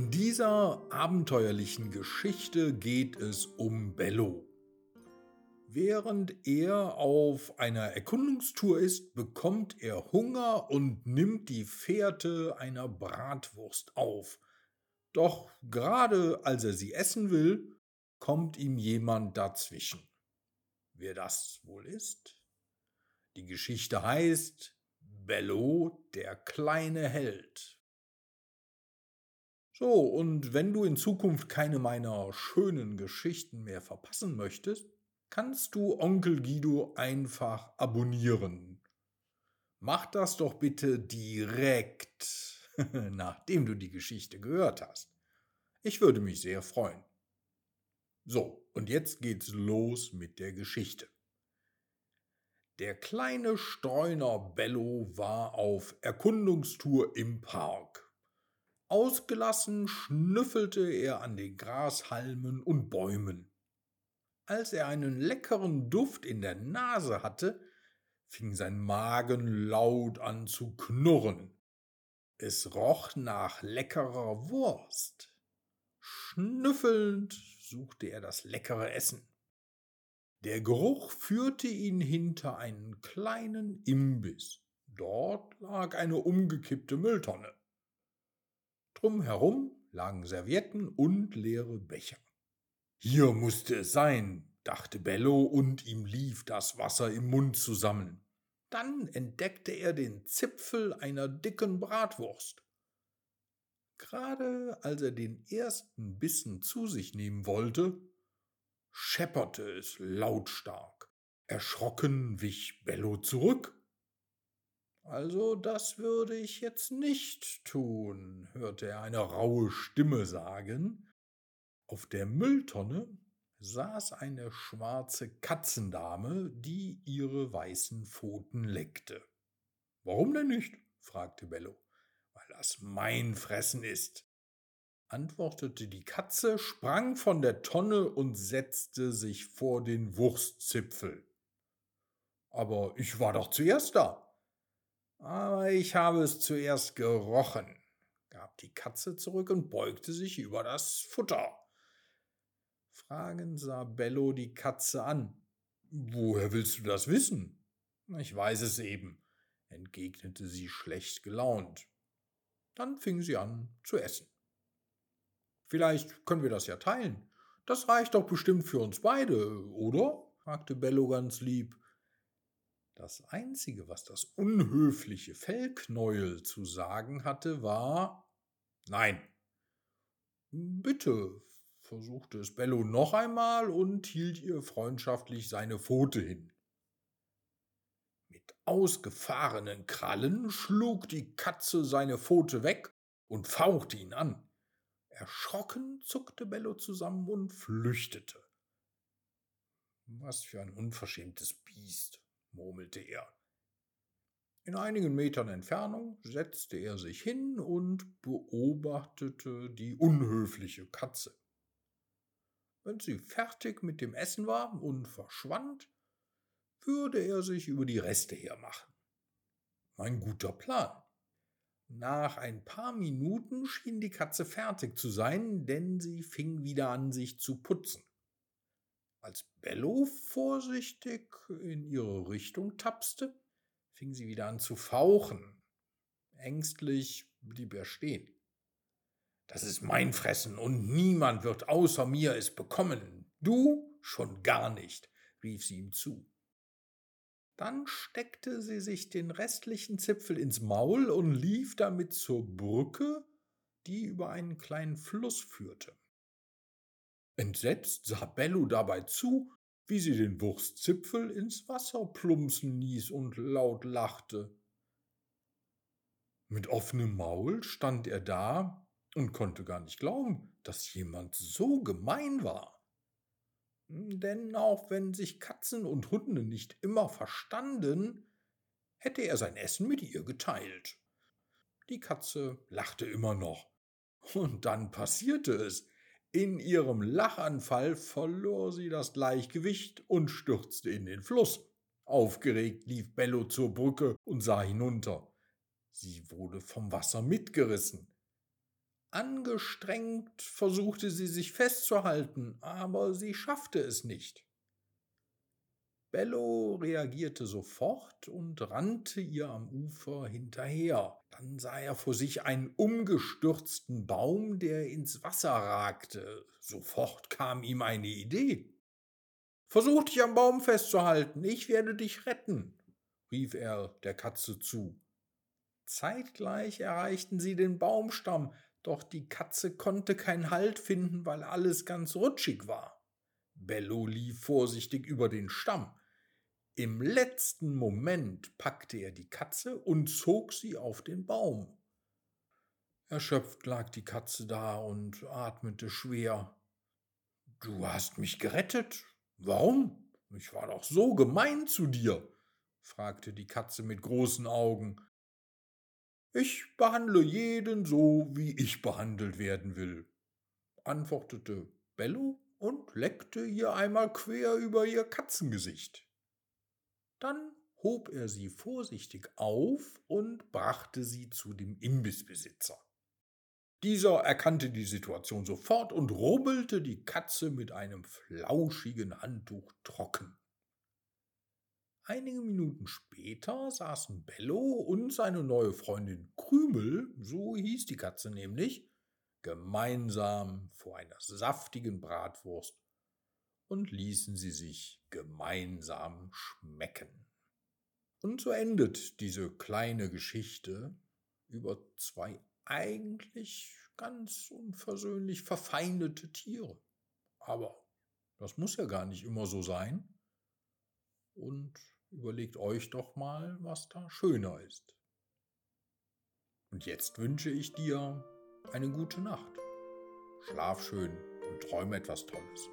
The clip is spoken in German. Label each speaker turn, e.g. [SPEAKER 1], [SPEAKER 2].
[SPEAKER 1] In dieser abenteuerlichen Geschichte geht es um Bello. Während er auf einer Erkundungstour ist, bekommt er Hunger und nimmt die Fährte einer Bratwurst auf. Doch gerade als er sie essen will, kommt ihm jemand dazwischen. Wer das wohl ist? Die Geschichte heißt Bello, der kleine Held. So, und wenn du in Zukunft keine meiner schönen Geschichten mehr verpassen möchtest, kannst du Onkel Guido einfach abonnieren. Mach das doch bitte direkt, nachdem du die Geschichte gehört hast. Ich würde mich sehr freuen. So, und jetzt geht's los mit der Geschichte. Der kleine Streuner Bello war auf Erkundungstour im Park. Ausgelassen schnüffelte er an den Grashalmen und Bäumen. Als er einen leckeren Duft in der Nase hatte, fing sein Magen laut an zu knurren. Es roch nach leckerer Wurst. Schnüffelnd suchte er das leckere Essen. Der Geruch führte ihn hinter einen kleinen Imbiss. Dort lag eine umgekippte Mülltonne. Drumherum lagen Servietten und leere Becher. Hier musste es sein, dachte Bello, und ihm lief das Wasser im Mund zusammen. Dann entdeckte er den Zipfel einer dicken Bratwurst. Gerade als er den ersten Bissen zu sich nehmen wollte, schepperte es lautstark. Erschrocken wich Bello zurück. Also das würde ich jetzt nicht tun, hörte er eine raue Stimme sagen. Auf der Mülltonne saß eine schwarze Katzendame, die ihre weißen Pfoten leckte. Warum denn nicht? fragte Bello. Weil das mein Fressen ist, antwortete die Katze, sprang von der Tonne und setzte sich vor den Wurstzipfel. Aber ich war doch zuerst da. Aber ich habe es zuerst gerochen, gab die Katze zurück und beugte sich über das Futter. Fragend sah Bello die Katze an. Woher willst du das wissen? Ich weiß es eben, entgegnete sie schlecht gelaunt. Dann fing sie an zu essen. Vielleicht können wir das ja teilen. Das reicht doch bestimmt für uns beide, oder? fragte Bello ganz lieb. Das Einzige, was das unhöfliche Fellknäuel zu sagen hatte, war Nein. Bitte, versuchte es Bello noch einmal und hielt ihr freundschaftlich seine Pfote hin. Mit ausgefahrenen Krallen schlug die Katze seine Pfote weg und fauchte ihn an. Erschrocken zuckte Bello zusammen und flüchtete. Was für ein unverschämtes Biest, murmelte er. In einigen Metern Entfernung setzte er sich hin und beobachtete die unhöfliche Katze. Wenn sie fertig mit dem Essen war und verschwand, würde er sich über die Reste hermachen. Ein guter Plan. Nach ein paar Minuten schien die Katze fertig zu sein, denn sie fing wieder an, sich zu putzen. Als Bello vorsichtig in ihre Richtung tapste, fing sie wieder an zu fauchen. Ängstlich blieb er stehen. Das ist mein Fressen und niemand wird außer mir es bekommen. Du schon gar nicht, rief sie ihm zu. Dann steckte sie sich den restlichen Zipfel ins Maul und lief damit zur Brücke, die über einen kleinen Fluss führte. Entsetzt sah Bello dabei zu, wie sie den Wurstzipfel ins Wasser plumpsen ließ und laut lachte. Mit offenem Maul stand er da und konnte gar nicht glauben, dass jemand so gemein war. Denn auch wenn sich Katzen und Hunde nicht immer verstanden, hätte er sein Essen mit ihr geteilt. Die Katze lachte immer noch. Und dann passierte es. In ihrem Lachanfall verlor sie das Gleichgewicht und stürzte in den Fluss. Aufgeregt lief Bello zur Brücke und sah hinunter. Sie wurde vom Wasser mitgerissen. Angestrengt versuchte sie sich festzuhalten, aber sie schaffte es nicht. Bello reagierte sofort und rannte ihr am Ufer hinterher. Dann sah er vor sich einen umgestürzten Baum, der ins Wasser ragte. Sofort kam ihm eine Idee. Versuch dich am Baum festzuhalten, ich werde dich retten, rief er der Katze zu. Zeitgleich erreichten sie den Baumstamm, doch die Katze konnte keinen Halt finden, weil alles ganz rutschig war. Bello lief vorsichtig über den Stamm. Im letzten Moment packte er die Katze und zog sie auf den Baum. Erschöpft lag die Katze da und atmete schwer. Du hast mich gerettet. Warum? Ich war doch so gemein zu dir, fragte die Katze mit großen Augen. Ich behandle jeden so, wie ich behandelt werden will, antwortete Bello und leckte ihr einmal quer über ihr Katzengesicht. Dann hob er sie vorsichtig auf und brachte sie zu dem Imbissbesitzer. Dieser erkannte die Situation sofort und rubbelte die Katze mit einem flauschigen Handtuch trocken. Einige Minuten später saßen Bello und seine neue Freundin Krümel, so hieß die Katze nämlich, gemeinsam vor einer saftigen Bratwurst und ließen sie sich gemeinsam schmecken. Und so endet diese kleine Geschichte über zwei eigentlich ganz unversöhnlich verfeindete Tiere. Aber das muss ja gar nicht immer so sein. Und überlegt euch doch mal, was da schöner ist. Und jetzt wünsche ich dir eine gute Nacht. Schlaf schön und träume etwas Tolles.